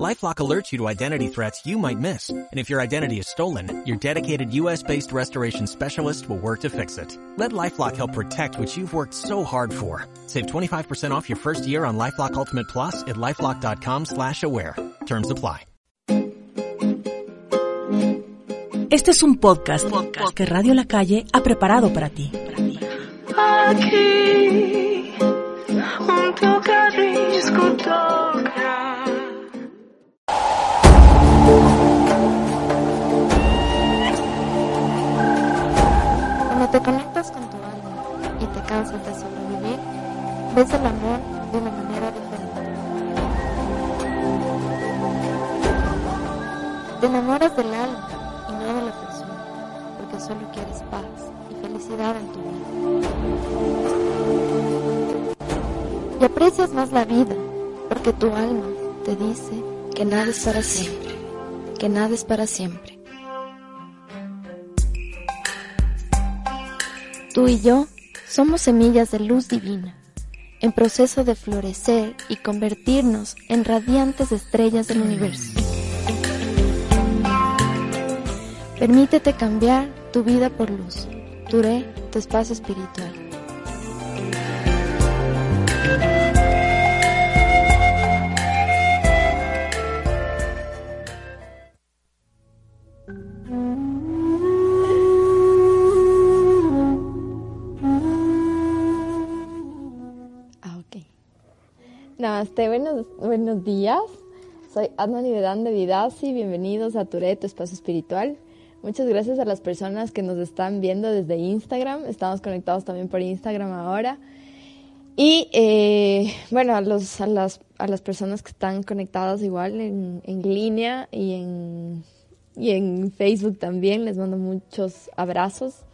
LifeLock alerts you to identity threats you might miss. And if your identity is stolen, your dedicated US-based restoration specialist will work to fix it. Let LifeLock help protect what you've worked so hard for. Save 25% off your first year on LifeLock Ultimate Plus at LifeLock.com slash aware. Terms apply. Este es un podcast, podcast que Radio La Calle ha preparado para ti. Aquí, un tocadisco cansas de sobrevivir, ves el amor de una manera diferente. Te enamoras del alma y no de la persona, porque solo quieres paz y felicidad en tu vida. Y aprecias más la vida, porque tu alma te dice que nada es para siempre, que nada es para siempre. Tú y yo somos semillas de luz divina, en proceso de florecer y convertirnos en radiantes estrellas del universo. Permítete cambiar tu vida por luz. Duré tu espacio espiritual. Namaste, buenos, buenos días. Soy Adma Nivedán de Vidasi. Bienvenidos a Tureto Espacio Espiritual. Muchas gracias a las personas que nos están viendo desde Instagram. Estamos conectados también por Instagram ahora. Y eh, bueno, a, los, a, las, a las personas que están conectadas igual en, en línea y en, y en Facebook también, les mando muchos abrazos.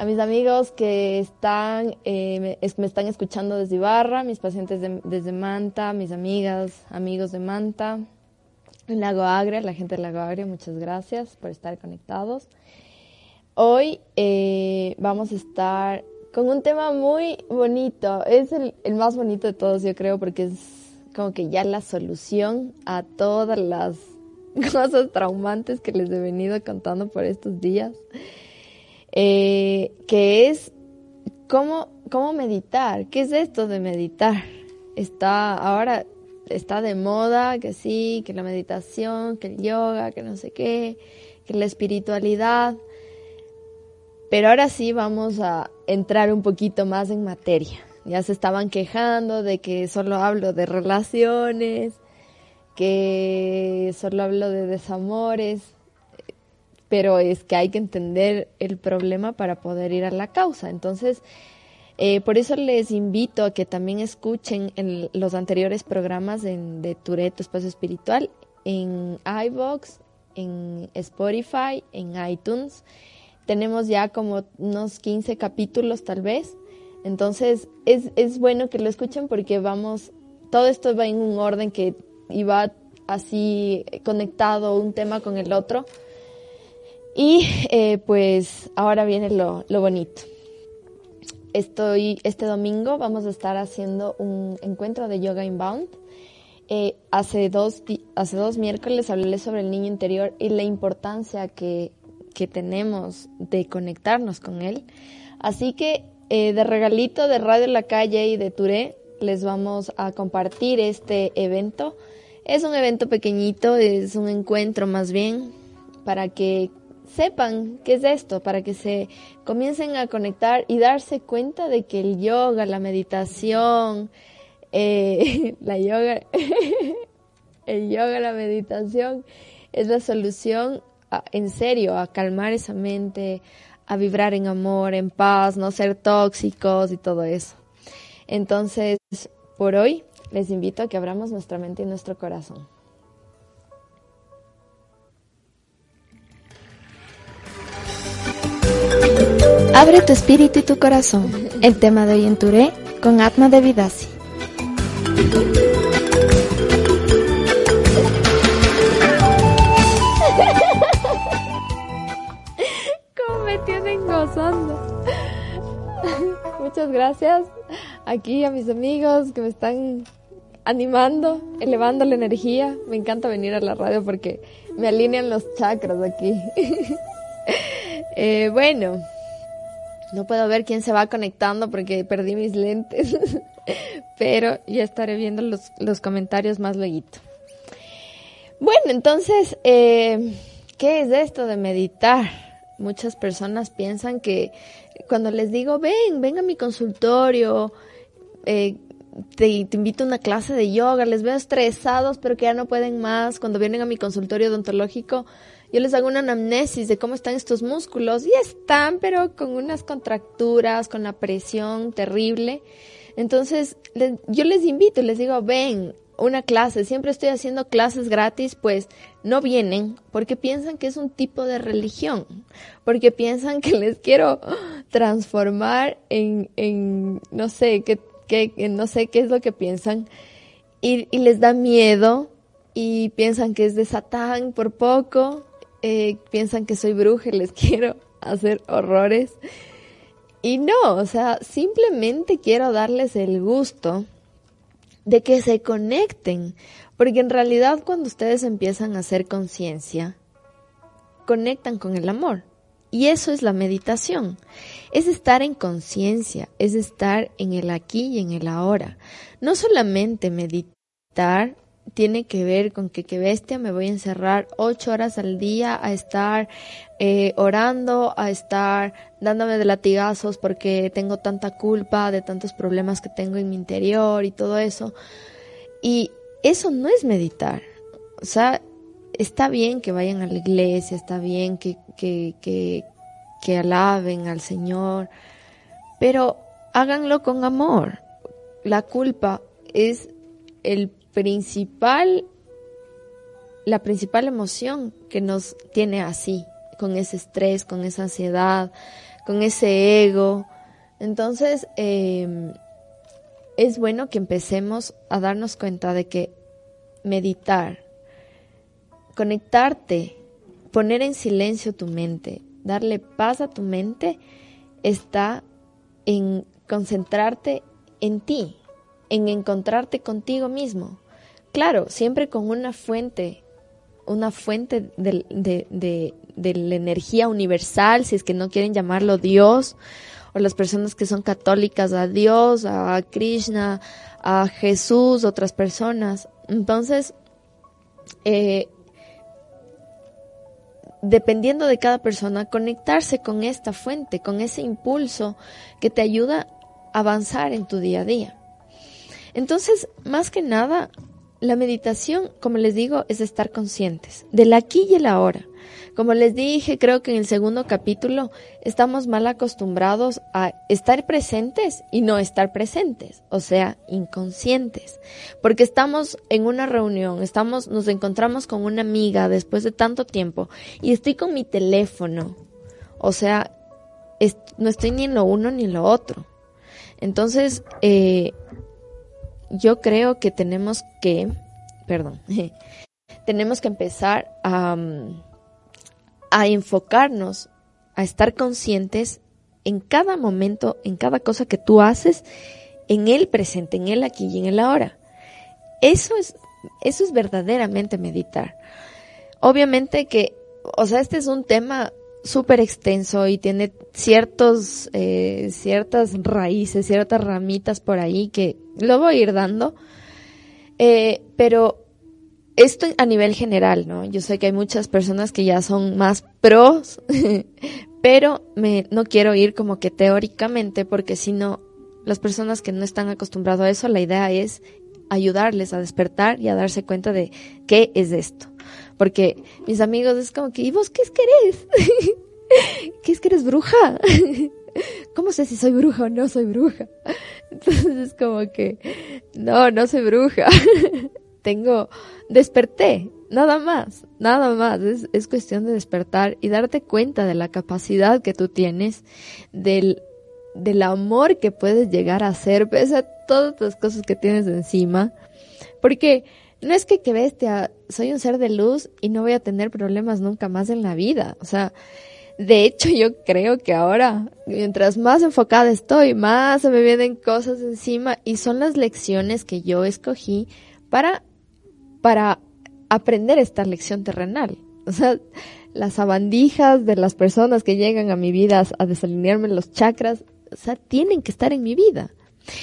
A mis amigos que están, eh, me, es- me están escuchando desde Ibarra, mis pacientes de- desde Manta, mis amigas, amigos de Manta, en Lago Agria, la gente de Lago Agria, muchas gracias por estar conectados. Hoy eh, vamos a estar con un tema muy bonito, es el, el más bonito de todos yo creo porque es como que ya la solución a todas las cosas traumantes que les he venido contando por estos días, eh, que es cómo, cómo meditar, qué es esto de meditar. Está ahora está de moda que sí, que la meditación, que el yoga, que no sé qué, que la espiritualidad. Pero ahora sí vamos a entrar un poquito más en materia. Ya se estaban quejando de que solo hablo de relaciones, que solo hablo de desamores, pero es que hay que entender el problema para poder ir a la causa. Entonces, eh, por eso les invito a que también escuchen en los anteriores programas en- de Tureto Espacio Espiritual en iVoox, en Spotify, en iTunes. Tenemos ya como unos 15 capítulos tal vez. Entonces es, es bueno que lo escuchen porque vamos, todo esto va en un orden que iba así conectado un tema con el otro. Y eh, pues ahora viene lo, lo bonito. Estoy, este domingo vamos a estar haciendo un encuentro de Yoga Inbound. Eh, hace, dos, hace dos miércoles hablé sobre el niño interior y la importancia que, que tenemos de conectarnos con él. Así que eh, de regalito de Radio La Calle y de Touré les vamos a compartir este evento. Es un evento pequeñito, es un encuentro más bien para que sepan qué es esto, para que se comiencen a conectar y darse cuenta de que el yoga, la meditación, eh, la yoga, el yoga, la meditación es la solución en serio a calmar esa mente, a vibrar en amor, en paz, no ser tóxicos y todo eso. Entonces, por hoy les invito a que abramos nuestra mente y nuestro corazón. Abre tu espíritu y tu corazón. El tema de hoy en Touré con Atma de Vidasi. ¿Cómo me tienen gozando? Muchas gracias aquí a mis amigos que me están animando, elevando la energía. Me encanta venir a la radio porque me alinean los chakras aquí. Eh, bueno no puedo ver quién se va conectando porque perdí mis lentes, pero ya estaré viendo los, los comentarios más luego. Bueno, entonces, eh, ¿qué es esto de meditar? Muchas personas piensan que cuando les digo, ven, ven a mi consultorio, eh, te, te, invito a una clase de yoga, les veo estresados, pero que ya no pueden más. Cuando vienen a mi consultorio odontológico, yo les hago una anamnesis de cómo están estos músculos. Y están, pero con unas contracturas, con la presión terrible. Entonces, yo les invito, les digo, ven, una clase, siempre estoy haciendo clases gratis, pues no vienen porque piensan que es un tipo de religión, porque piensan que les quiero transformar en, en no sé, que, que, no sé qué es lo que piensan, y, y, les da miedo y piensan que es de Satán por poco, eh, piensan que soy bruja y les quiero hacer horrores. Y no, o sea, simplemente quiero darles el gusto de que se conecten, porque en realidad cuando ustedes empiezan a hacer conciencia, conectan con el amor. Y eso es la meditación. Es estar en conciencia, es estar en el aquí y en el ahora. No solamente meditar tiene que ver con que qué bestia me voy a encerrar ocho horas al día a estar eh, orando, a estar dándome de latigazos porque tengo tanta culpa de tantos problemas que tengo en mi interior y todo eso. Y eso no es meditar. O sea, está bien que vayan a la iglesia, está bien que, que, que, que alaben al Señor, pero háganlo con amor. La culpa es el principal, la principal emoción que nos tiene así, con ese estrés, con esa ansiedad, con ese ego. Entonces, eh, es bueno que empecemos a darnos cuenta de que meditar, conectarte, poner en silencio tu mente, darle paz a tu mente, está en concentrarte en ti, en encontrarte contigo mismo. Claro, siempre con una fuente, una fuente de, la energía universal, si es que no quieren llamarlo Dios, o las personas que son católicas a Dios, a Krishna, a Jesús, otras personas. Entonces, eh, dependiendo de cada persona, conectarse con esta fuente, con ese impulso que te ayuda a avanzar en tu día a día. Entonces, más que nada, la meditación, como les digo, es estar conscientes del aquí y el ahora. Como les dije, creo que en el segundo capítulo estamos mal acostumbrados a estar presentes y no estar presentes, o sea, inconscientes, porque estamos en una reunión, estamos nos encontramos con una amiga después de tanto tiempo y estoy con mi teléfono. O sea, no estoy ni en lo uno ni en lo otro. Entonces, eh, yo creo que tenemos que, perdón, tenemos que empezar a, a enfocarnos, a estar conscientes en cada momento, en cada cosa que tú haces, en el presente, en el aquí y en el ahora. Eso es, eso es verdaderamente meditar. Obviamente que, o sea, este es un tema súper extenso y tiene ciertos, eh, ciertas raíces, ciertas ramitas por ahí que lo voy a ir dando. Eh, pero esto a nivel general, ¿no? Yo sé que hay muchas personas que ya son más pros, pero me, no quiero ir como que teóricamente porque si no, las personas que no están acostumbradas a eso, la idea es ayudarles a despertar y a darse cuenta de qué es esto. Porque mis amigos es como que, ¿y vos qué es que eres? ¿Qué es que eres bruja? ¿Cómo sé si soy bruja o no soy bruja? Entonces es como que, no, no soy bruja. Tengo, desperté, nada más, nada más. Es, es, cuestión de despertar y darte cuenta de la capacidad que tú tienes, del, del amor que puedes llegar a hacer, pese a todas las cosas que tienes encima. Porque no es que, que soy un ser de luz y no voy a tener problemas nunca más en la vida. O sea, de hecho, yo creo que ahora, mientras más enfocada estoy, más se me vienen cosas encima y son las lecciones que yo escogí para, para aprender esta lección terrenal. O sea, las sabandijas de las personas que llegan a mi vida a desalinearme los chakras, o sea, tienen que estar en mi vida.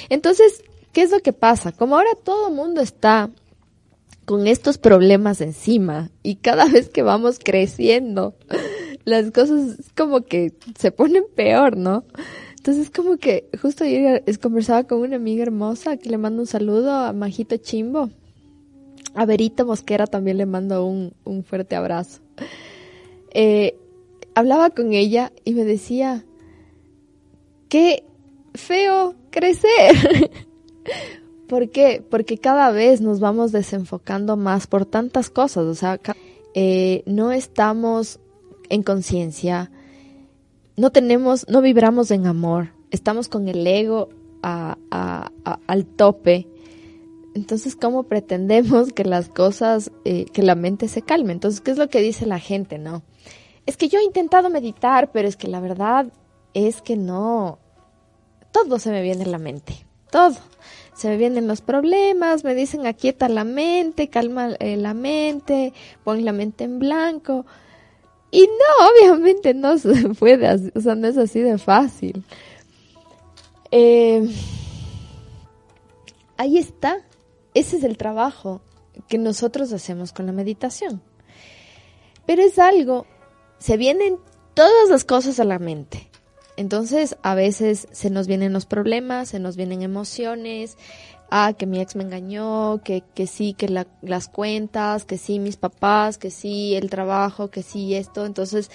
Entonces, ¿qué es lo que pasa? Como ahora todo el mundo está con estos problemas encima y cada vez que vamos creciendo, las cosas como que se ponen peor, ¿no? Entonces como que justo ayer conversaba con una amiga hermosa que le mando un saludo a Majito Chimbo. A Verita Mosquera también le mando un, un fuerte abrazo. Eh, hablaba con ella y me decía, qué feo crecer. ¿Por qué? Porque cada vez nos vamos desenfocando más por tantas cosas. O sea, eh, no estamos en conciencia, no tenemos, no vibramos en amor, estamos con el ego al tope. Entonces, ¿cómo pretendemos que las cosas, eh, que la mente se calme? Entonces, ¿qué es lo que dice la gente, no? Es que yo he intentado meditar, pero es que la verdad es que no, todo se me viene en la mente, todo. Se me vienen los problemas, me dicen aquieta la mente, calma eh, la mente, pon la mente en blanco. Y no, obviamente no se puede, o sea, no es así de fácil. Eh, ahí está, ese es el trabajo que nosotros hacemos con la meditación. Pero es algo, se vienen todas las cosas a la mente. Entonces, a veces se nos vienen los problemas, se nos vienen emociones, ah, que mi ex me engañó, que, que sí, que las cuentas, que sí, mis papás, que sí, el trabajo, que sí, esto. Entonces,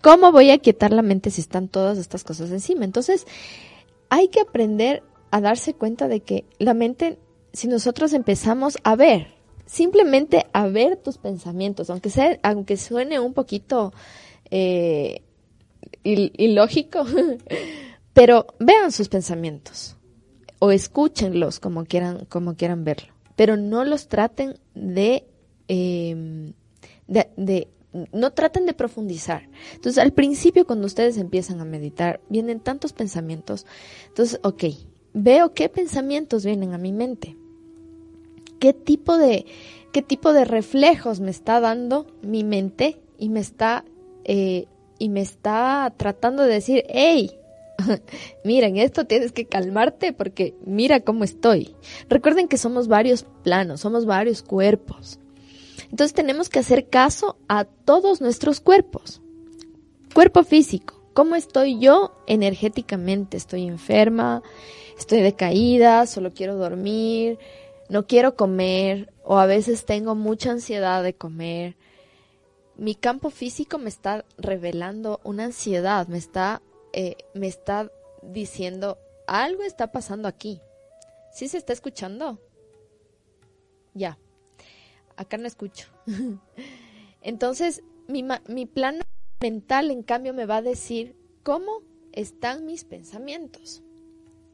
¿cómo voy a quietar la mente si están todas estas cosas encima? Entonces, hay que aprender a darse cuenta de que la mente, si nosotros empezamos a ver, simplemente a ver tus pensamientos, aunque sea, aunque suene un poquito eh, ilógico, pero vean sus pensamientos o escúchenlos como quieran, como quieran verlo, pero no los traten de, em, de, no traten de profundizar. Entonces, al principio, cuando ustedes empiezan a meditar, vienen tantos pensamientos. Entonces, ok, veo qué pensamientos vienen a mi mente. ¿Qué tipo de, qué tipo de reflejos me está dando mi mente y me está, eh, y me está tratando de decir, hey, Miren, esto tienes que calmarte porque mira cómo estoy. Recuerden que somos varios planos, somos varios cuerpos. Entonces tenemos que hacer caso a todos nuestros cuerpos. Cuerpo físico, ¿cómo estoy yo energéticamente? ¿Estoy enferma? ¿Estoy decaída? ¿Solo quiero dormir? ¿No quiero comer? ¿O a veces tengo mucha ansiedad de comer? Mi campo físico me está revelando una ansiedad, me está eh, me está diciendo, algo está pasando aquí. ¿Sí se está escuchando? Ya. Acá no escucho. Entonces, mi, mi plano mental, en cambio, me va a decir cómo están mis pensamientos.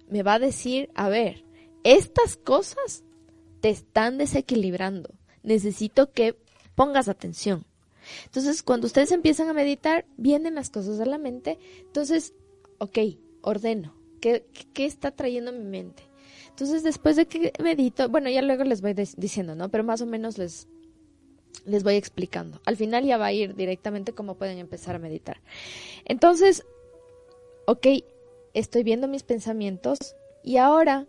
Me va a decir, a ver, estas cosas te están desequilibrando. Necesito que pongas atención. Entonces, cuando ustedes empiezan a meditar, vienen las cosas a la mente. Entonces, ok, ordeno. ¿Qué, qué está trayendo mi mente? Entonces, después de que medito, bueno, ya luego les voy diciendo, ¿no? Pero más o menos les, les voy explicando. Al final ya va a ir directamente cómo pueden empezar a meditar. Entonces, ok, estoy viendo mis pensamientos y ahora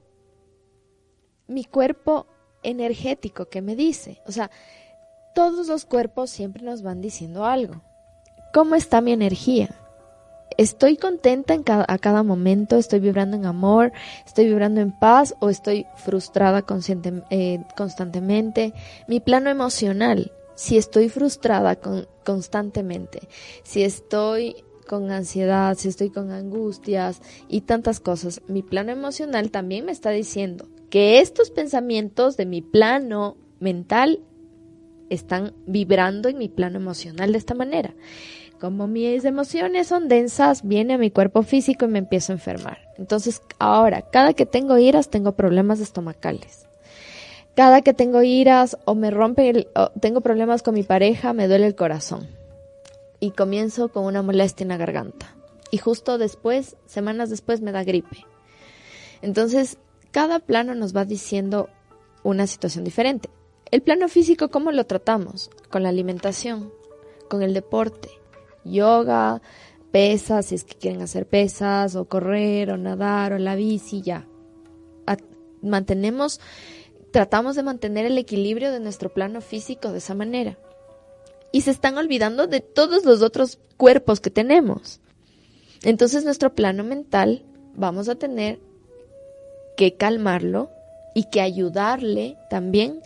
mi cuerpo energético que me dice, o sea, todos los cuerpos siempre nos van diciendo algo. ¿Cómo está mi energía? ¿Estoy contenta a cada momento? ¿Estoy vibrando en amor? ¿Estoy vibrando en paz? ¿O estoy frustrada eh, constantemente? Mi plano emocional, si estoy frustrada constantemente, si estoy con ansiedad, si estoy con angustias y tantas cosas, mi plano emocional también me está diciendo que estos pensamientos de mi plano mental están vibrando en mi plano emocional de esta manera. Como mis emociones son densas, viene a mi cuerpo físico y me empiezo a enfermar. Entonces, ahora, cada que tengo iras, tengo problemas estomacales. Cada que tengo iras o me rompe, el, tengo problemas con mi pareja, me duele el corazón. y comienzo con una molestia en la garganta. Y justo después, semanas después, me da gripe. Entonces, cada plano nos va diciendo una situación diferente. El plano físico, ¿cómo lo tratamos? Con la alimentación, con el deporte, yoga, pesas, si es que quieren hacer pesas, o correr, o nadar, o la bici, ya. mantenemos, tratamos de mantener el equilibrio de nuestro plano físico de esa manera. Y se están olvidando de todos los otros cuerpos que tenemos. Entonces nuestro plano mental vamos a tener que calmarlo y que ayudarle también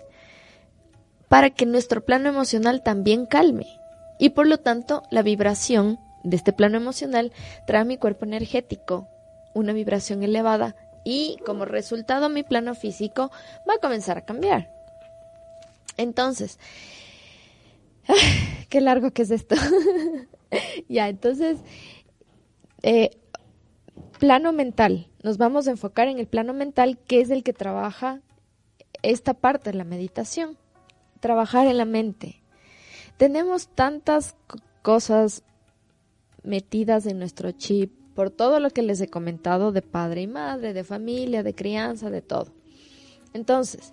para que nuestro plano emocional también calme. Y por lo tanto, la vibración de este plano emocional trae a mi cuerpo energético una vibración elevada y como resultado mi plano físico va a comenzar a cambiar. Entonces, qué largo que es esto. ya, entonces, eh, plano mental. Nos vamos a enfocar en el plano mental, que es el que trabaja esta parte de la meditación. Trabajar en la mente. Tenemos tantas cosas metidas en nuestro chip por todo lo que les he comentado de padre y madre, de familia, de crianza, de todo. Entonces,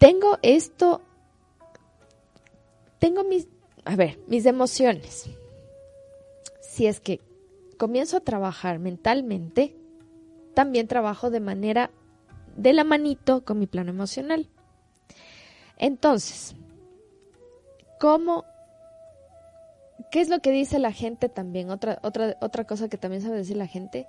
tengo esto, tengo mis, a ver, mis emociones. Si es que comienzo a trabajar mentalmente, también trabajo de manera de la manito con mi plano emocional. Entonces, ¿cómo ¿Qué es lo que dice la gente también? Otra, otra, otra cosa que también sabe decir la gente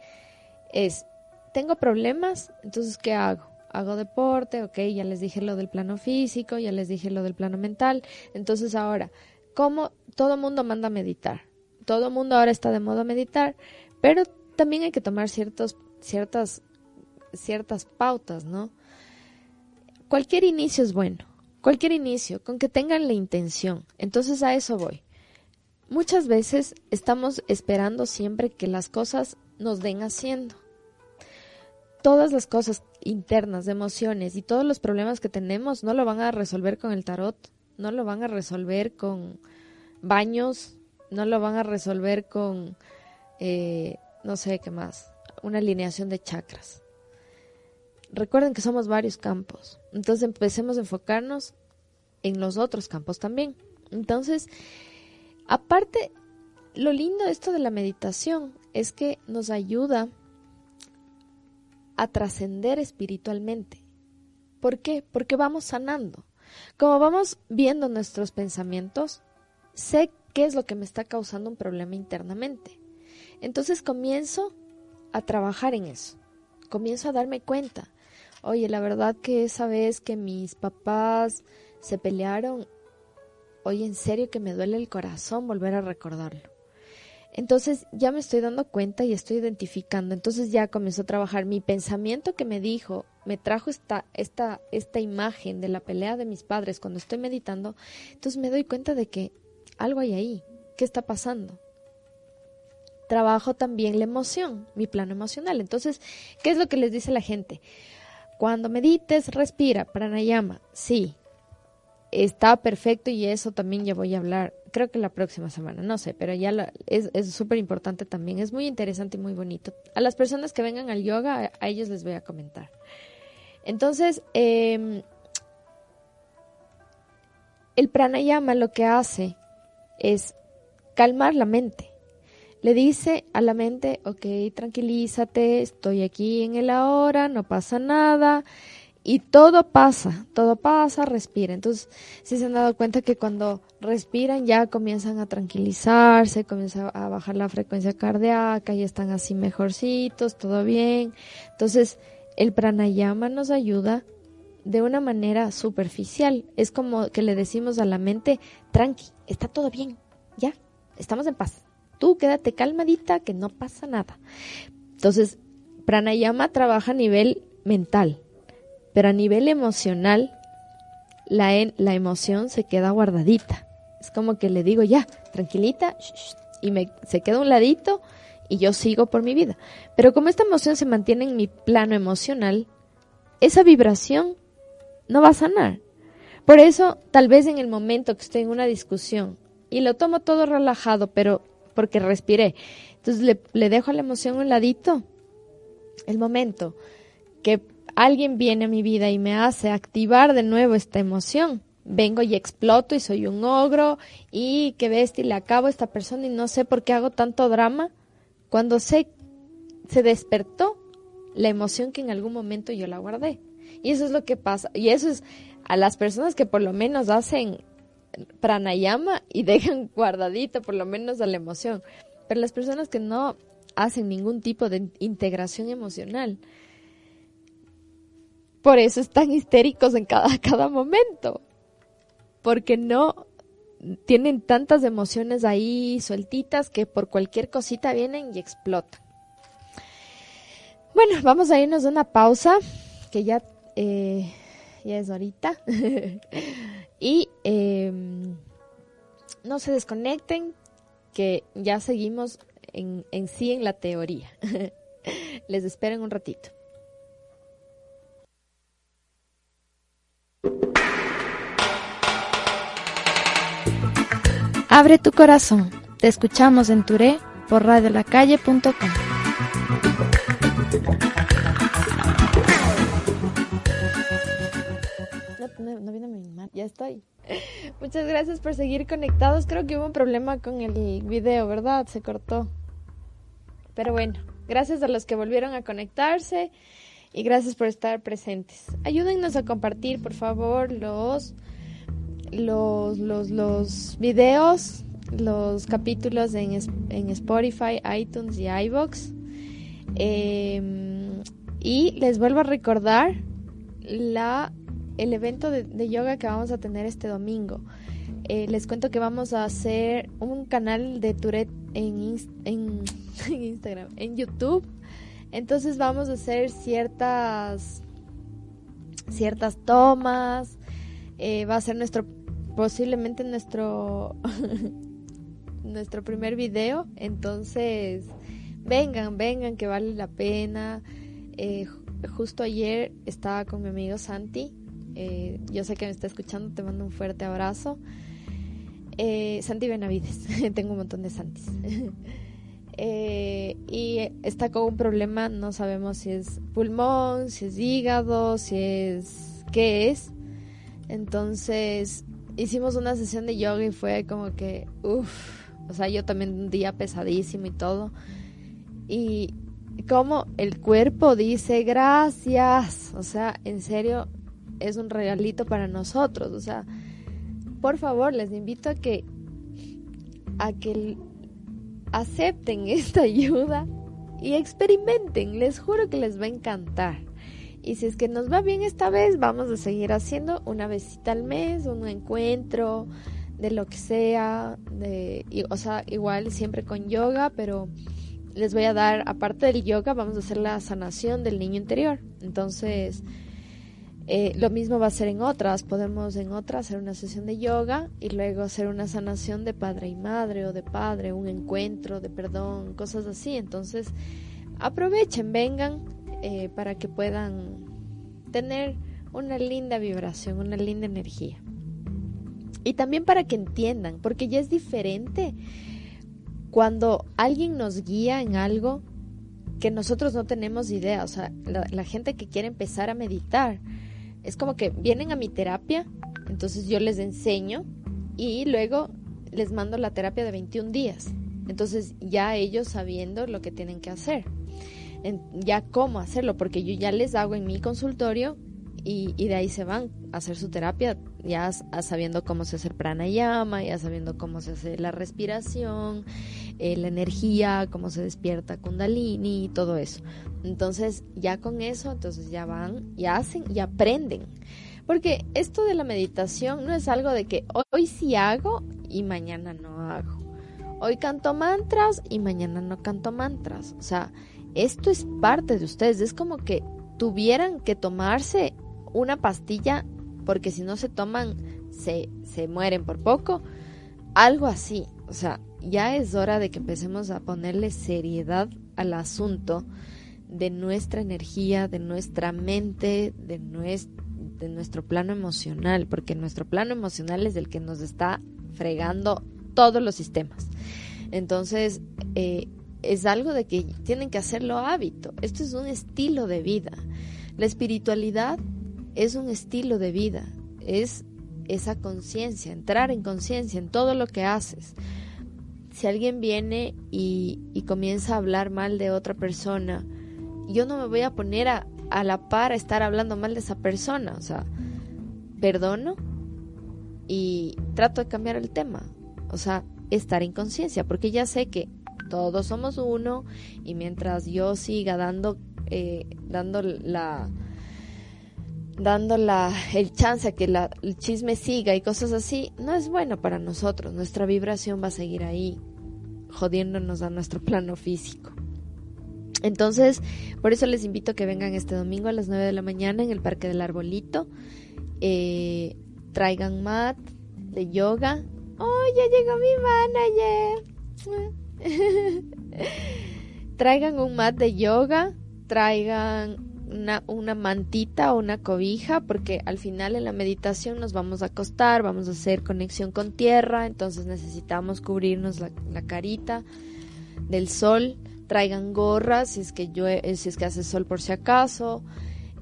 es, tengo problemas, entonces ¿qué hago? Hago deporte, ok, ya les dije lo del plano físico, ya les dije lo del plano mental, entonces ahora, ¿cómo todo mundo manda a meditar? Todo mundo ahora está de modo a meditar, pero también hay que tomar ciertos, ciertas, ciertas pautas, ¿no? Cualquier inicio es bueno, cualquier inicio, con que tengan la intención, entonces a eso voy Muchas veces estamos esperando siempre que las cosas nos den haciendo. Todas las cosas internas, emociones y todos los problemas que tenemos no lo van a resolver con el tarot, no lo van a resolver con baños, no lo van a resolver con, eh, no sé qué más, una alineación de chakras. Recuerden que somos varios campos, entonces empecemos a enfocarnos en los otros campos también. Entonces, Aparte, lo lindo esto de la meditación es que nos ayuda a trascender espiritualmente. ¿Por qué? Porque vamos sanando. Como vamos viendo nuestros pensamientos, sé qué es lo que me está causando un problema internamente. Entonces comienzo a trabajar en eso. Comienzo a darme cuenta. Oye, la verdad que esa vez que mis papás se pelearon, Hoy en serio que me duele el corazón volver a recordarlo. Entonces ya me estoy dando cuenta y estoy identificando. Entonces ya comenzó a trabajar mi pensamiento que me dijo, me trajo esta, esta, esta imagen de la pelea de mis padres cuando estoy meditando. Entonces me doy cuenta de que algo hay ahí. ¿Qué está pasando? Trabajo también la emoción, mi plano emocional. Entonces, ¿qué es lo que les dice la gente? Cuando medites, respira, pranayama. Sí, está perfecto y eso también ya voy a hablar, creo que la próxima semana, no sé, pero ya es súper importante también, es muy interesante y muy bonito. A las personas que vengan al yoga, a, ellos les voy a comentar. Entonces, em, el pranayama lo que hace es calmar la mente. Le dice a la mente, ok, tranquilízate, estoy aquí en el ahora, no pasa nada, y todo pasa, todo pasa, respira. Entonces, si se han dado cuenta que cuando respiran ya comienzan a tranquilizarse, comienza a bajar la frecuencia cardíaca, y están así mejorcitos, todo bien. Entonces, el pranayama nos ayuda de una manera superficial. Es como que le decimos a la mente, tranqui, está todo bien, ya, estamos en paz. Tú quédate calmadita, que no pasa nada. Entonces, pranayama trabaja a nivel mental, pero a nivel emocional, la, emoción se queda guardadita. Es como que le digo, ya, tranquilita, y me, se queda un ladito y yo sigo por mi vida. Pero como esta emoción se mantiene en mi plano emocional, esa vibración no va a sanar. Por eso, tal vez en el momento que estoy en una discusión y lo tomo todo relajado, pero porque respiré. Entonces le, dejo la emoción a un ladito. El momento que alguien viene a mi vida y me hace activar de nuevo esta emoción, vengo y exploto y soy un ogro y que bestia y le acabo a esta persona y no sé por qué hago tanto drama cuando sé se despertó la emoción que en algún momento yo la guardé. Y eso es lo que pasa. Y eso es a las personas que por lo menos hacen pranayama y dejan guardadita por lo menos a la emoción. Pero las personas que no hacen ningún tipo de integración emocional, por eso están histéricos en cada, cada momento. Porque no tienen tantas emociones ahí sueltitas que por cualquier cosita vienen y explotan. Bueno, vamos a irnos a una pausa que ya, eh, ya es ahorita. y em, no se desconecten, que ya seguimos en, en sí en la teoría. Les espero en un ratito. Abre tu corazón. Te escuchamos en Touré por radiolacalle.com. No, no, viene mi Ya estoy. Muchas gracias por seguir conectados. Creo que hubo un problema con el video, ¿verdad? Se cortó. Pero bueno, gracias a los que volvieron a conectarse y gracias por estar presentes. Ayúdennos a compartir, por favor, los los, los, los videos, los capítulos en, en Spotify, iTunes y iBox. Em, y les vuelvo a recordar la, el evento de, yoga que vamos a tener este domingo. Eh, les cuento que vamos a hacer un canal de Tourette en, Instagram, en YouTube. Entonces vamos a hacer ciertas ciertas tomas. Eh, va a ser nuestro posiblemente nuestro nuestro primer video entonces vengan vengan que vale la pena eh, justo ayer estaba con mi amigo Santi eh, yo sé que me está escuchando te mando un fuerte abrazo. Eh, Santi Benavides tengo un montón de Santis. Y está con un problema no sabemos si es pulmón si es hígado si es qué es. Entonces hicimos una sesión de yoga y fue como que, uff, o sea, yo también un día pesadísimo y todo. Y como el cuerpo dice gracias, o sea, en serio, es un regalito para nosotros, o sea, por favor, les invito a que, a que acepten esta ayuda y experimenten, les juro que les va a encantar. Y si es que nos va bien esta vez, vamos a seguir haciendo una visita al mes, un encuentro, de lo que sea, de, o sea, igual siempre con yoga, pero les voy a dar, aparte del yoga, vamos a hacer la sanación del niño interior. Entonces, eh, lo mismo va a ser en otras. Podemos en otras hacer una sesión de yoga y luego hacer una sanación de padre y madre o de padre, un encuentro de perdón, cosas así. Entonces, aprovechen, vengan eh, para que puedan tener una linda vibración, una linda energía. Y también para que entiendan, porque ya es diferente cuando alguien nos guía en algo que nosotros no tenemos idea. O sea, la, gente que quiere empezar a meditar, es como que vienen a mi terapia, entonces yo les enseño y luego les mando la terapia de 21 días. Entonces ya ellos sabiendo lo que tienen que hacer ya cómo hacerlo, porque yo ya les hago en mi consultorio y, de ahí se van a hacer su terapia, ya sabiendo cómo se hace el pranayama, ya sabiendo cómo se hace la respiración, eh, la energía, cómo se despierta kundalini y todo eso. Entonces, ya con eso, entonces ya van y hacen y aprenden. Porque esto de la meditación no es algo de que hoy sí hago y mañana no hago. Hoy canto mantras y mañana no canto mantras. O sea, esto es parte de ustedes. Es como que tuvieran que tomarse una pastilla porque si no se toman se, se mueren por poco. Algo así. O sea, ya es hora de que empecemos a ponerle seriedad al asunto de nuestra energía, de nuestra mente, de, nuestro, de nuestro plano emocional, porque nuestro plano emocional es el que nos está fregando todos los sistemas. Entonces, eh, es algo de que tienen que hacerlo hábito. Esto es un estilo de vida. La espiritualidad es un estilo de vida, es esa conciencia, entrar en conciencia en todo lo que haces. Si alguien viene y, comienza a hablar mal de otra persona, yo no me voy a poner a, a la par a estar hablando mal de esa persona. O sea, perdono y trato de cambiar el tema. O sea, estar en conciencia, porque ya sé que todos somos uno y mientras yo siga dando, eh, dando la dando la, el chance a que la, el chisme siga y cosas así, no es bueno para nosotros. Nuestra vibración va a seguir ahí, jodiéndonos a nuestro plano físico. Entonces, por eso les invito a que vengan este domingo a las 9 de la mañana en el Parque del Arbolito. Eh, traigan mat de yoga. ¡Oh, ya llegó mi manager! traigan un mat de yoga, traigan una, mantita o una cobija, porque al final en la meditación nos vamos a acostar, vamos a hacer conexión con tierra, entonces necesitamos cubrirnos la, carita del sol. Traigan gorras si es que si es que hace sol por si acaso.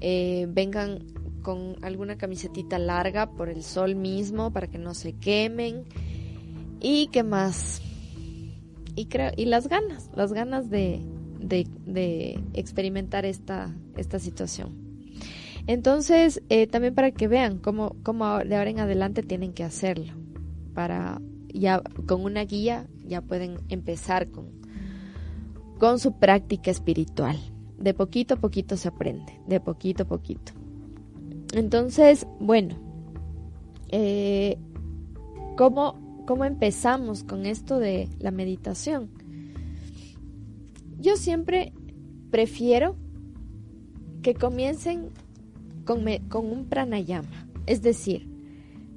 Eh, vengan con alguna camisetita larga por el sol mismo para que no se quemen. ¿Y qué más? y, creo, y las ganas, las ganas de, de, experimentar esta, esta situación. Entonces, eh, también para que vean cómo, cómo de ahora en adelante tienen que hacerlo. Para ya con una guía ya pueden empezar con, con su práctica espiritual. De poquito a poquito se aprende, de poquito a poquito. Entonces, bueno, eh, ¿cómo, cómo empezamos con esto de la meditación. Yo siempre prefiero que comiencen con, un pranayama, es decir,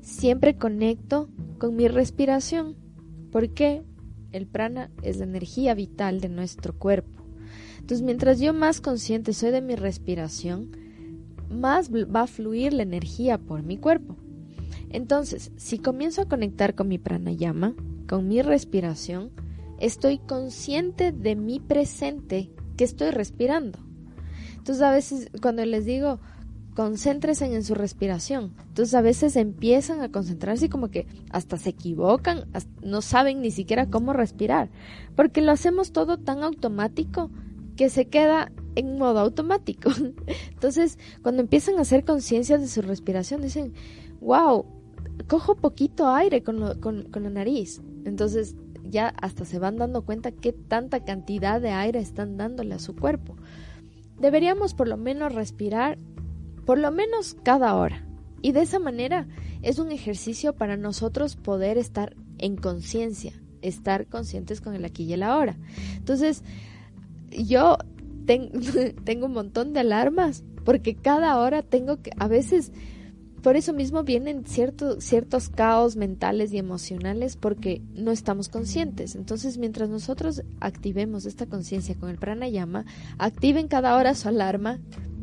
siempre conecto con mi respiración, porque el prana es la energía vital de nuestro cuerpo. Entonces, mientras yo más consciente soy de mi respiración, más va a fluir la energía por mi cuerpo. Entonces, si comienzo a conectar con mi pranayama, con mi respiración, estoy consciente de mi presente que estoy respirando. Entonces, a veces cuando les digo, concéntrense en su respiración. Entonces a veces empiezan a concentrarse y como que hasta se equivocan, no saben ni siquiera cómo respirar, porque lo hacemos todo tan automático que se queda en modo automático. Entonces cuando empiezan a hacer conciencia de su respiración dicen, wow, cojo poquito aire con, la nariz. Entonces ya hasta se van dando cuenta qué tanta cantidad de aire están dándole a su cuerpo. Deberíamos por lo menos respirar por lo menos cada hora. Y de esa manera es un ejercicio para nosotros poder estar en conciencia, estar conscientes con el aquí y el ahora. Entonces, yo tengo un montón de alarmas porque cada hora tengo que, a veces por eso mismo vienen ciertos caos mentales y emocionales porque no estamos conscientes. Entonces, mientras nosotros activemos esta conciencia con el pranayama, activen cada hora su alarma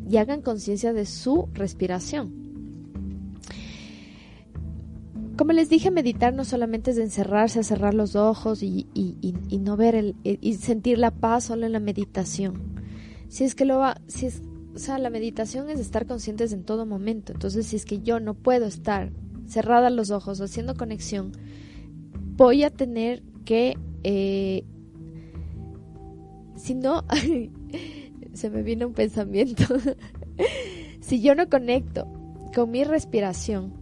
y hagan conciencia de su respiración. Como les dije, meditar no solamente es encerrarse cerrar los ojos y, no ver el, y sentir la paz solo en la meditación. Si es que lo va, si es, o sea, la meditación es estar conscientes en todo momento. Entonces, si es que yo no puedo estar cerrada los ojos haciendo conexión, voy a tener que, eh, si no, se me viene un pensamiento, si yo no conecto con mi respiración,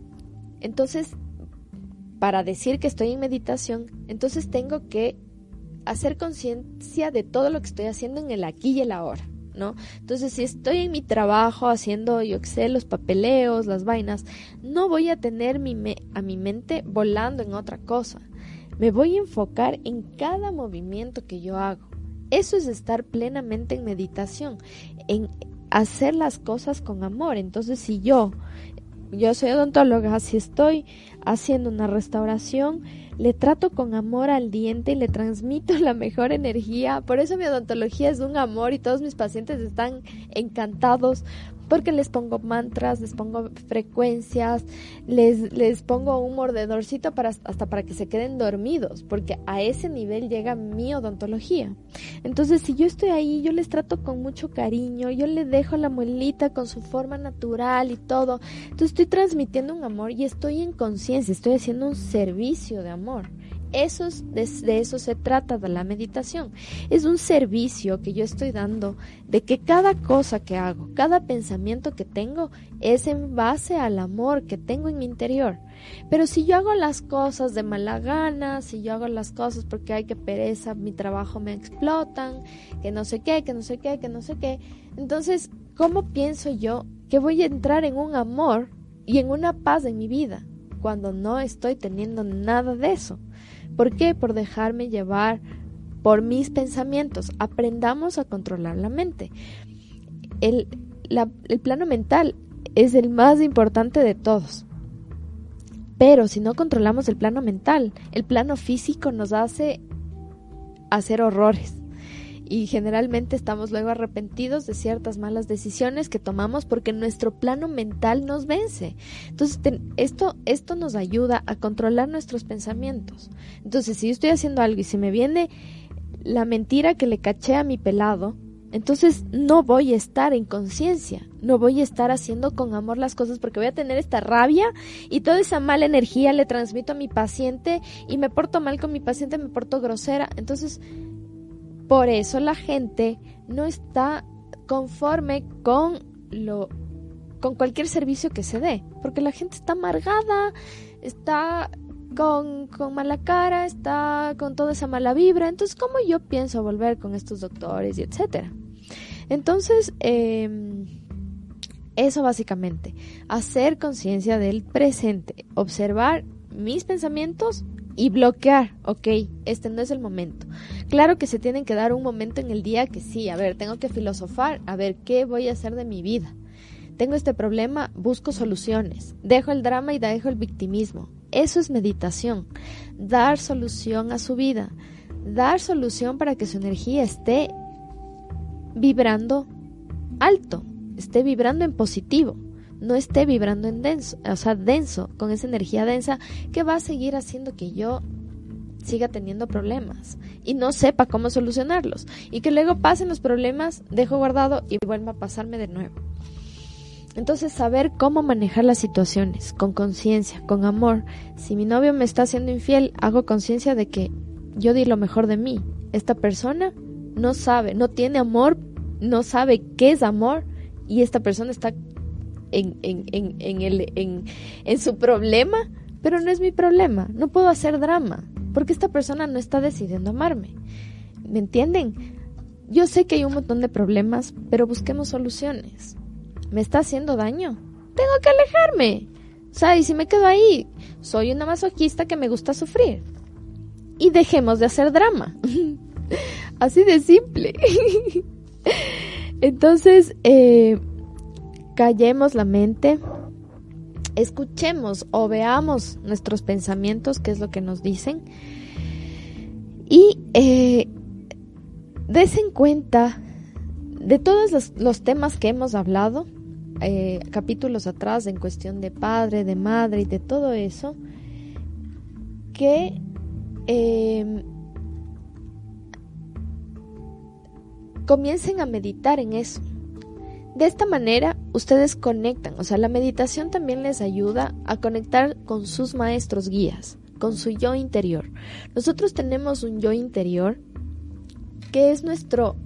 entonces, para decir que estoy en meditación, entonces tengo que hacer conciencia de todo lo que estoy haciendo en el aquí y el ahora. Entonces, si estoy en mi trabajo haciendo, yo sé, los papeleos, las vainas, no voy a tener mi a mi mente volando en otra cosa. Me voy a enfocar en cada movimiento que yo hago. Eso es estar plenamente en meditación, en hacer las cosas con amor. Entonces, si yo, yo soy odontóloga, si estoy haciendo una restauración, le trato con amor al diente y le transmito la mejor energía. Por eso mi odontología es un amor y todos mis pacientes están encantados porque les pongo mantras, les pongo frecuencias, les, les pongo un mordedorcito para, hasta para que se queden dormidos, porque a ese nivel llega mi odontología. Entonces, si yo estoy ahí, yo les trato con mucho cariño, yo les dejo la muelita con su forma natural y todo. Entonces, estoy transmitiendo un amor y estoy en conciencia, estoy haciendo un servicio de amor. Eso de, eso se trata de la meditación. Es un servicio que yo estoy dando de que cada cosa que hago, cada pensamiento que tengo es en base al amor que tengo en mi interior. Pero si yo hago las cosas de mala gana, si yo hago las cosas porque hay que pereza, mi trabajo me explotan, que no sé qué, que no sé qué, que no sé qué, entonces, ¿cómo pienso yo que voy a entrar en un amor y en una paz en mi vida cuando no estoy teniendo nada de eso? ¿Por qué? Por dejarme llevar por mis pensamientos. Aprendamos a controlar la mente. El, el plano mental es el más importante de todos. Pero si no controlamos el plano mental, el plano físico nos hace hacer horrores y generalmente estamos luego arrepentidos de ciertas malas decisiones que tomamos porque nuestro plano mental nos vence. Entonces, esto, esto nos ayuda a controlar nuestros pensamientos. Entonces, si yo estoy haciendo algo y se me viene la mentira que le caché a mi pelado, entonces no voy a estar en conciencia, no voy a estar haciendo con amor las cosas porque voy a tener esta rabia y toda esa mala energía le transmito a mi paciente y me porto mal con mi paciente, me porto grosera. Entonces por eso la gente no está conforme con lo con cualquier servicio que se dé, porque la gente está amargada, está con, con, mala cara, está con toda esa mala vibra, entonces ¿cómo yo pienso volver con estos doctores y etcétera? Entonces, em, eso básicamente, hacer conciencia del presente, observar mis pensamientos y bloquear, ok, este no es el momento. Claro que se tienen que dar un momento en el día que sí, a ver, tengo que filosofar, a ver, ¿qué voy a hacer de mi vida? Tengo este problema, busco soluciones, dejo el drama y dejo el victimismo. Eso es meditación, dar solución a su vida, dar solución para que su energía esté vibrando alto, esté vibrando en positivo no esté vibrando en denso, o sea, denso, con esa energía densa que va a seguir haciendo que yo siga teniendo problemas y no sepa cómo solucionarlos y que luego pasen los problemas, dejo guardado y vuelva a pasarme de nuevo. Entonces, saber cómo manejar las situaciones con conciencia, con amor. Si mi novio me está haciendo infiel, hago conciencia de que yo di lo mejor de mí. Esta persona no sabe, no tiene amor, no sabe qué es amor y esta persona está en, en, en, en, el, en, en su problema, pero no es mi problema. No puedo hacer drama, porque esta persona no está decidiendo amarme. ¿Me entienden? Yo sé que hay un montón de problemas, pero busquemos soluciones. ¿Me está haciendo daño? Tengo que alejarme. O sea, y si me quedo ahí, soy una masoquista que me gusta sufrir. Y dejemos de hacer drama. Así de simple. Entonces, eh, callemos la mente, escuchemos o veamos nuestros pensamientos, qué es lo que nos dicen, y eh, en cuenta de todos los, temas que hemos hablado, eh, capítulos atrás en cuestión de padre, de madre y de todo eso, que eh, comiencen a meditar en eso de esta manera, ustedes conectan, o sea, la meditación también les ayuda a conectar con sus maestros guías, con su yo interior. Nosotros tenemos un yo interior que es nuestro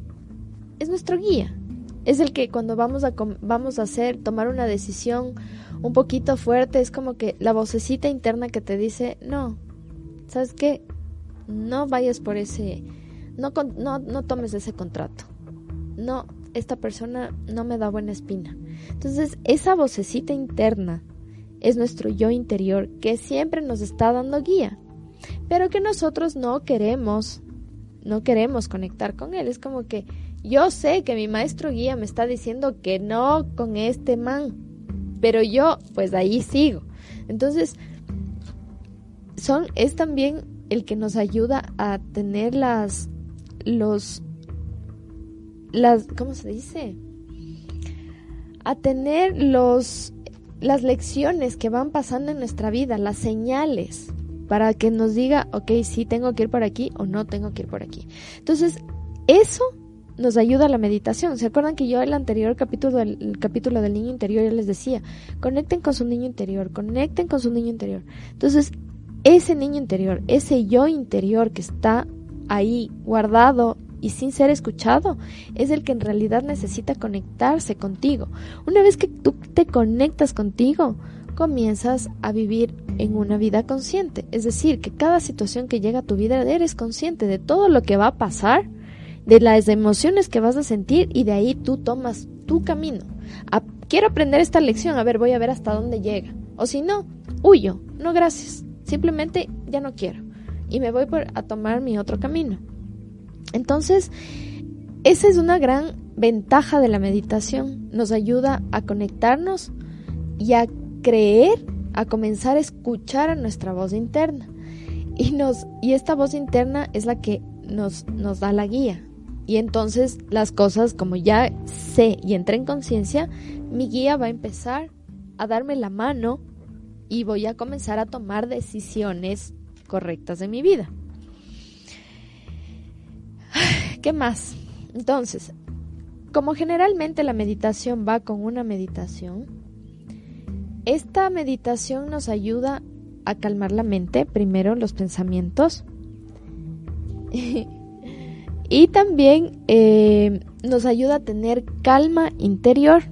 es nuestro guía. Es el que cuando vamos a vamos a hacer tomar una decisión un poquito fuerte es como que la vocecita interna que te dice, "No. ¿Sabes qué? No vayas por ese no no no tomes ese contrato. No esta persona no me da buena espina. Entonces, esa vocecita interna es nuestro yo interior que siempre nos está dando guía, pero que nosotros no queremos, no queremos conectar con él. Es como que yo sé que mi maestro guía me está diciendo que no con este man, pero yo pues ahí sigo. Entonces, son, es también el que nos ayuda a tener las, los ¿cómo se dice? a tener los, las lecciones que van pasando en nuestra vida, las señales, para que nos diga, ok, sí tengo que ir por aquí o no tengo que ir por aquí. Entonces, eso nos ayuda a la meditación. ¿Se acuerdan que yo el anterior capítulo, el capítulo del niño interior, ya les decía, conecten con su niño interior, conecten con su niño interior. Entonces, ese niño interior, ese yo interior que está ahí guardado y sin ser escuchado, es el que en realidad necesita conectarse contigo. Una vez que tú te conectas contigo, comienzas a vivir en una vida consciente. Es decir, que cada situación que llega a tu vida eres consciente de todo lo que va a pasar, de las emociones que vas a sentir y de ahí tú tomas tu camino. quiero aprender esta lección, a ver, voy a ver hasta dónde llega. O si no, huyo, no gracias. Simplemente ya no quiero. Y me voy por, a tomar mi otro camino. Entonces, esa es una gran ventaja de la meditación. Nos ayuda a conectarnos y a creer, a comenzar a escuchar a nuestra voz interna. Y, nos, y esta voz interna es la que nos, nos da la guía. Y entonces las cosas, como ya sé y entré en conciencia, mi guía va a empezar a darme la mano y voy a comenzar a tomar decisiones correctas de mi vida. ¿Qué más? Entonces, como generalmente la meditación va con una meditación, esta meditación nos ayuda a calmar la mente, primero los pensamientos, y también eh, nos ayuda a tener calma interior.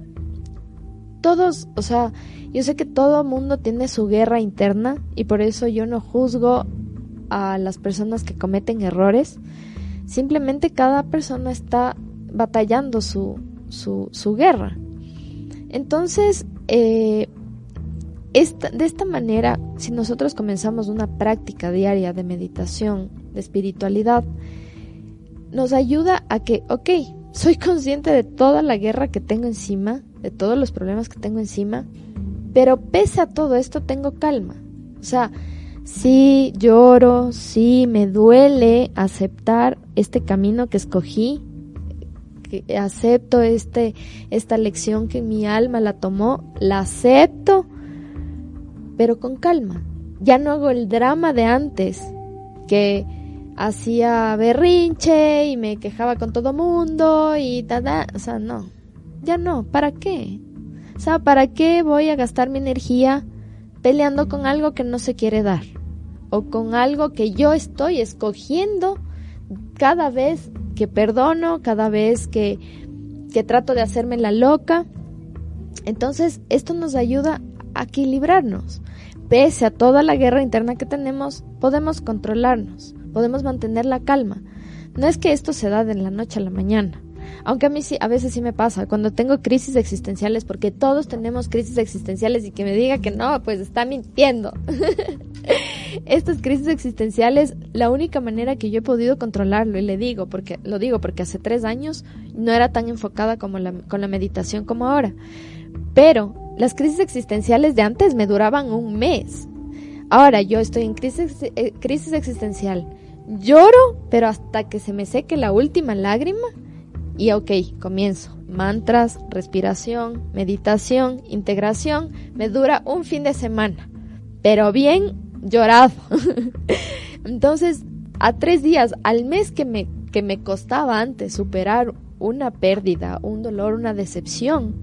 Todos, o sea, yo sé que todo mundo tiene su guerra interna y por eso yo no juzgo a las personas que cometen errores, Simplemente cada persona está batallando su, su, guerra. Entonces, eh, de esta manera, si nosotros comenzamos una práctica diaria de meditación, de espiritualidad, nos ayuda a que, ok, soy consciente de toda la guerra que tengo encima, de todos los problemas que tengo encima, pero pese a todo esto tengo calma. O sea, sí lloro, sí me duele aceptar este camino que escogí, que acepto este, esta lección que mi alma la tomó, la acepto, pero con calma. Ya no hago el drama de antes, que hacía berrinche y me quejaba con todo mundo y tada, o sea, no, ya no, ¿para qué? O sea, ¿para qué voy a gastar mi energía peleando con algo que no se quiere dar? O con algo que yo estoy escogiendo cada vez que perdono, cada vez que, que trato de hacerme la loca. Entonces, esto nos ayuda a equilibrarnos. Pese a toda la guerra interna que tenemos, podemos controlarnos, podemos mantener la calma. No es que esto se da de la noche a la mañana. Aunque a mí sí, a veces sí me pasa, cuando tengo crisis existenciales, porque todos tenemos crisis existenciales y que me diga que no, pues está mintiendo. estas crisis existenciales, la única manera que yo he podido controlarlo, y le digo, porque lo digo porque hace tres años no era tan enfocada como la, con la meditación como ahora. Pero las crisis existenciales de antes me duraban un mes. Ahora yo estoy en crisis, eh, crisis existencial. Lloro, pero hasta que se me seque la última lágrima. Y ok, comienzo. Mantras, respiración, meditación, integración. Me dura un fin de semana. Pero bien llorado. Entonces, a tres días, al mes que me, que me costaba antes superar una pérdida, un dolor, una decepción,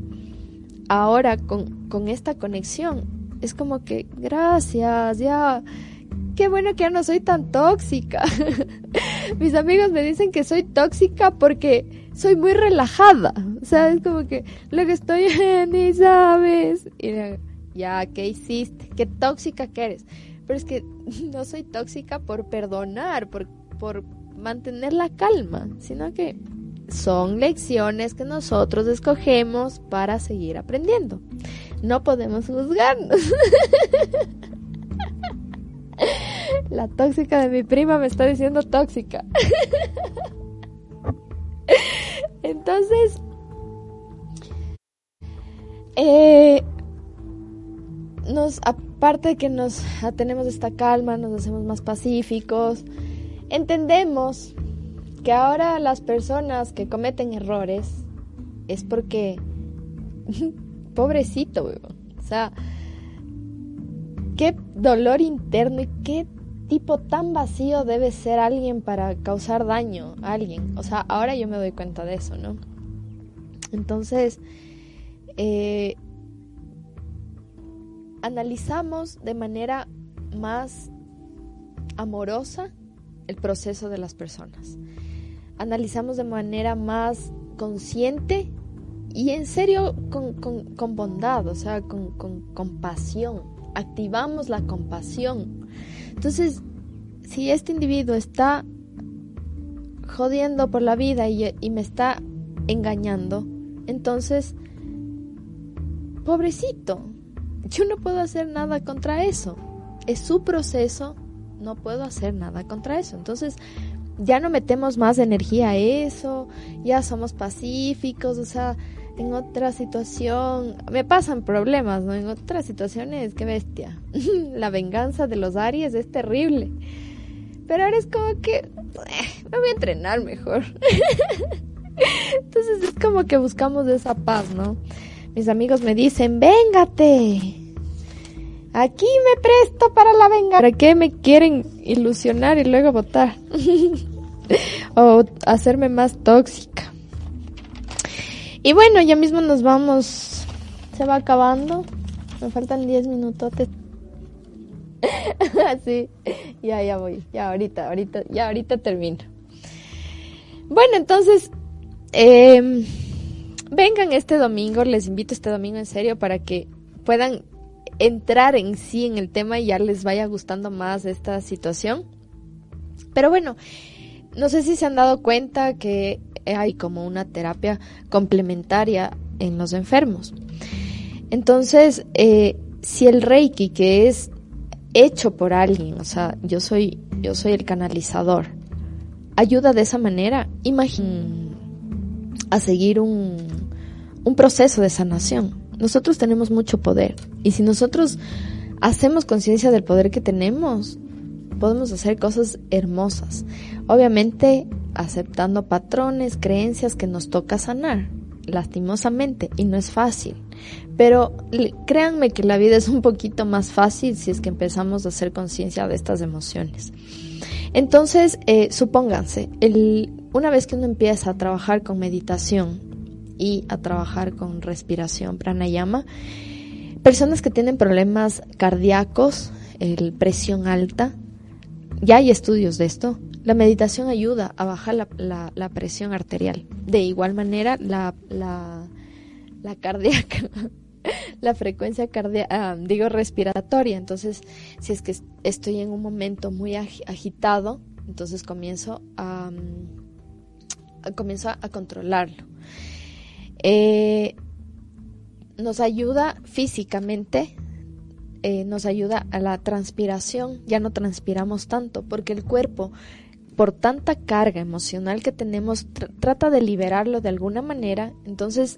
ahora con, con esta conexión, es como que, gracias, ya, qué bueno que ya no soy tan tóxica. Mis amigos me dicen que soy tóxica porque soy muy relajada. O sea, es como que lo que estoy ni sabes. Y ya, ¿qué hiciste? ¿Qué tóxica que eres? Pero es que no soy tóxica por perdonar, por, por mantener la calma, sino que son lecciones que nosotros escogemos para seguir aprendiendo. No podemos juzgarnos. La tóxica de mi prima me está diciendo tóxica. Entonces, eh, nos, aparte de que nos tenemos esta calma, nos hacemos más pacíficos, entendemos que ahora las personas que cometen errores es porque pobrecito, o sea, qué dolor interno y qué tipo tan vacío debe ser alguien para causar daño a alguien. O sea, ahora yo me doy cuenta de eso, ¿no? Entonces, eh, analizamos de manera más amorosa el proceso de las personas. Analizamos de manera más consciente y en serio con, bondad, o sea, con, compasión. Activamos la compasión. Entonces, si este individuo está jodiendo por la vida y, me está engañando, entonces, pobrecito, yo no puedo hacer nada contra eso. Es su proceso, no puedo hacer nada contra eso. Entonces, ya no metemos más energía a eso, ya somos pacíficos, o sea, en otra situación, me pasan problemas, ¿no? En otras situaciones, qué bestia. La venganza de los Aries es terrible. Pero ahora es como que eh, me voy a entrenar mejor. Entonces es como que buscamos esa paz, ¿no? Mis amigos me dicen, véngate. Aquí me presto para la venganza. ¿Para qué me quieren ilusionar y luego votar? o hacerme más tóxica. Y bueno, ya mismo nos vamos. Se va acabando. Me faltan 10 minutos. sí, ya, ya voy. Ya ahorita, ahorita, ya ahorita termino. Bueno, entonces, eh, vengan este domingo. Les invito este domingo en serio para que puedan entrar en sí en el tema y ya les vaya gustando más esta situación. Pero bueno, no sé si se han dado cuenta que hay como una terapia complementaria en los enfermos. Entonces, eh, si el Reiki, que es hecho por alguien, o sea, yo soy, yo soy el canalizador, ayuda de esa manera, imaginen a seguir un, un proceso de sanación. Nosotros tenemos mucho poder y si nosotros hacemos conciencia del poder que tenemos, podemos hacer cosas hermosas. Obviamente aceptando patrones, creencias que nos toca sanar, lastimosamente, y no es fácil. Pero créanme que la vida es un poquito más fácil si es que empezamos a hacer conciencia de estas emociones. Entonces, eh, supónganse, el, una vez que uno empieza a trabajar con meditación y a trabajar con respiración pranayama, personas que tienen problemas cardíacos, el presión alta, ya hay estudios de esto. La meditación ayuda a bajar la, presión arterial. De igual manera, la, la, la cardíaca, la frecuencia cardíaca, ah, digo respiratoria. Entonces, si es que estoy en un momento muy agitado, entonces comienzo a, comienzo a controlarlo. Eh, nos ayuda físicamente eh, nos ayuda a la transpiración, ya no transpiramos tanto, porque el cuerpo, por tanta carga emocional que tenemos, trata de liberarlo de alguna manera, entonces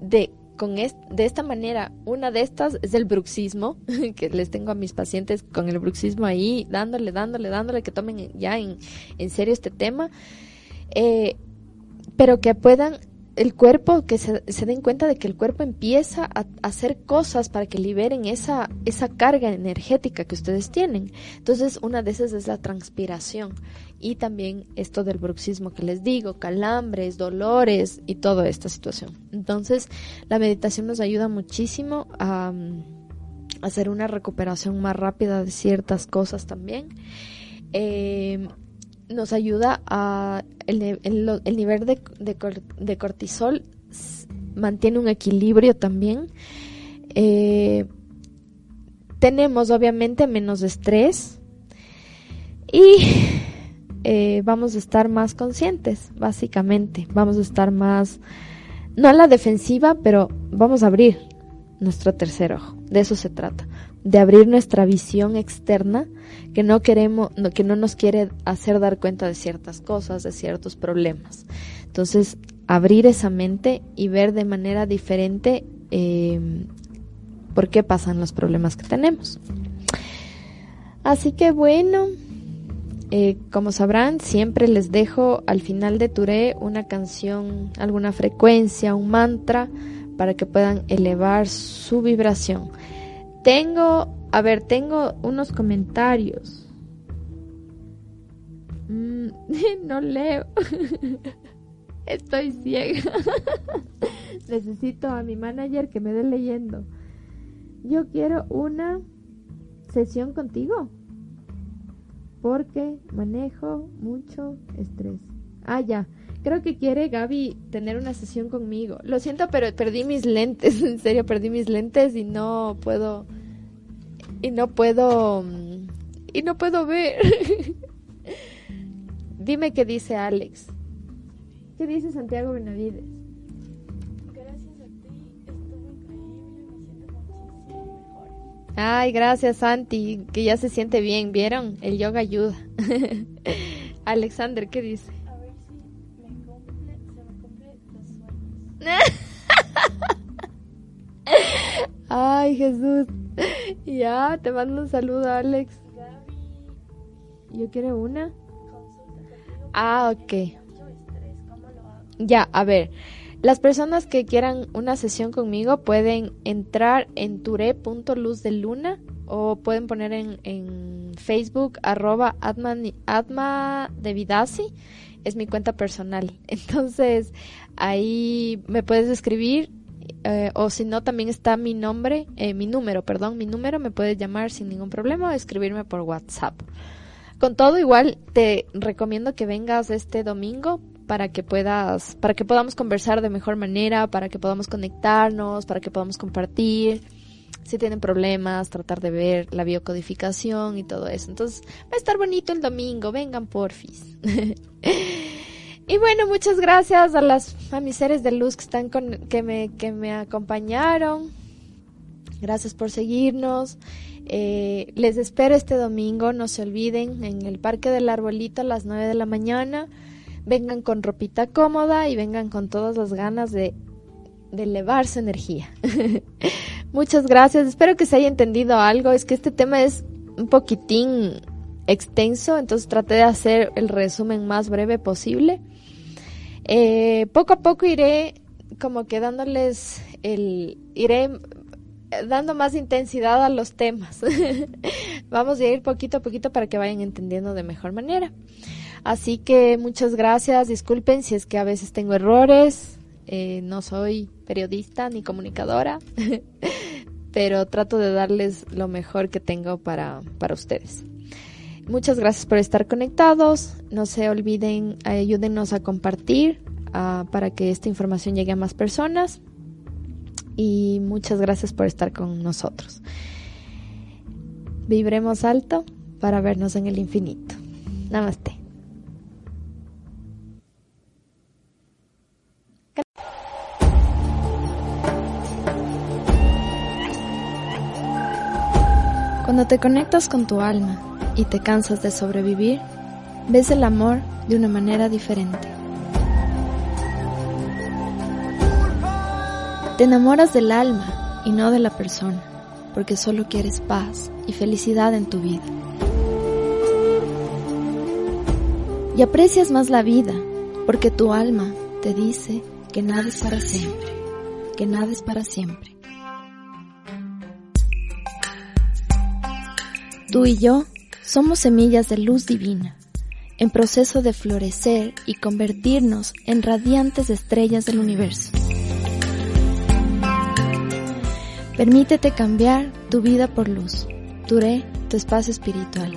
de con de esta manera, una de estas es el bruxismo, que les tengo a mis pacientes con el bruxismo ahí, dándole, dándole, dándole, que tomen ya en, en serio este tema, eh, pero que puedan el cuerpo, que se, den cuenta de que el cuerpo empieza a, hacer cosas para que liberen esa, esa carga energética que ustedes tienen. Entonces, una de esas es la transpiración y también esto del bruxismo que les digo, calambres, dolores y toda esta situación. Entonces, la meditación nos ayuda muchísimo a, hacer una recuperación más rápida de ciertas cosas también. Eh, nos ayuda a el, el, nivel de, de, cortisol mantiene un equilibrio también. Eh, tenemos obviamente menos estrés y eh, vamos a estar más conscientes, básicamente. Vamos a estar más, no a la defensiva, pero vamos a abrir nuestro tercer ojo. De eso se trata, de abrir nuestra visión externa que no queremos, que no nos quiere hacer dar cuenta de ciertas cosas, de ciertos problemas. Entonces, abrir esa mente y ver de manera diferente eh, por qué pasan los problemas que tenemos. Así que bueno, eh, como sabrán, siempre les dejo al final de Touré una canción, alguna frecuencia, un mantra para que puedan elevar su vibración. Tengo, a ver, tengo unos comentarios. Mm, no leo. Estoy ciega. Necesito a mi manager que me dé leyendo. Yo quiero una sesión contigo. Porque manejo mucho estrés. Ah, ya. Creo que quiere Gaby tener una sesión conmigo. Lo siento, pero perdí mis lentes. En serio, perdí mis lentes y no puedo. Y no puedo. Y no puedo ver. Dime qué dice Alex. ¿Qué dice Santiago Benavides? Gracias a ti, estuvo increíble, me siento muchísimo mejor. Ay, gracias Santi, que ya se siente bien, ¿vieron? El yoga ayuda. Alexander, ¿qué dice? Ay, Jesús. Ya, te mando un saludo, Alex. Yo quiero una. Ah, ok. Ya, a ver. Las personas que quieran una sesión conmigo pueden entrar en ture.luz de luna o pueden poner en, en Facebook arroba atma, atma de Vidasi. Es mi cuenta personal. Entonces, ahí me puedes escribir eh, o si no, también está mi nombre, eh, mi número, perdón, mi número. Me puedes llamar sin ningún problema o escribirme por WhatsApp. Con todo, igual te recomiendo que vengas este domingo para que puedas, para que podamos conversar de mejor manera, para que podamos conectarnos, para que podamos compartir. Si tienen problemas, tratar de ver la biocodificación y todo eso. Entonces, va a estar bonito el domingo. Vengan, porfis. y bueno, muchas gracias a las a mis seres de luz que están con, que me que me acompañaron. Gracias por seguirnos. Eh, les espero este domingo, no se olviden, en el Parque del Arbolito a las 9 de la mañana. Vengan con ropita cómoda y vengan con todas las ganas de, de elevar su energía. Muchas gracias, espero que se haya entendido algo. Es que este tema es un poquitín extenso, entonces traté de hacer el resumen más breve posible. Eh, poco a poco iré como que dándoles el... iré dando más intensidad a los temas. Vamos a ir poquito a poquito para que vayan entendiendo de mejor manera. Así que muchas gracias. Disculpen si es que a veces tengo errores. Eh, no soy periodista ni comunicadora, pero trato de darles lo mejor que tengo para, para ustedes. Muchas gracias por estar conectados. No se olviden, ayúdenos a compartir uh, para que esta información llegue a más personas y muchas gracias por estar con nosotros. Vibremos alto para vernos en el infinito. Namaste. Cuando te conectas con tu alma y te cansas de sobrevivir, ves el amor de una manera diferente. Te enamoras del alma y no de la persona, porque solo quieres paz y felicidad en tu vida. Y aprecias más la vida, porque tu alma te dice que nada es para siempre, que nada es para siempre. Tú y yo somos semillas de luz divina, en proceso de florecer y convertirnos en radiantes estrellas del universo. Permítete cambiar tu vida por luz. Duré tu espacio espiritual.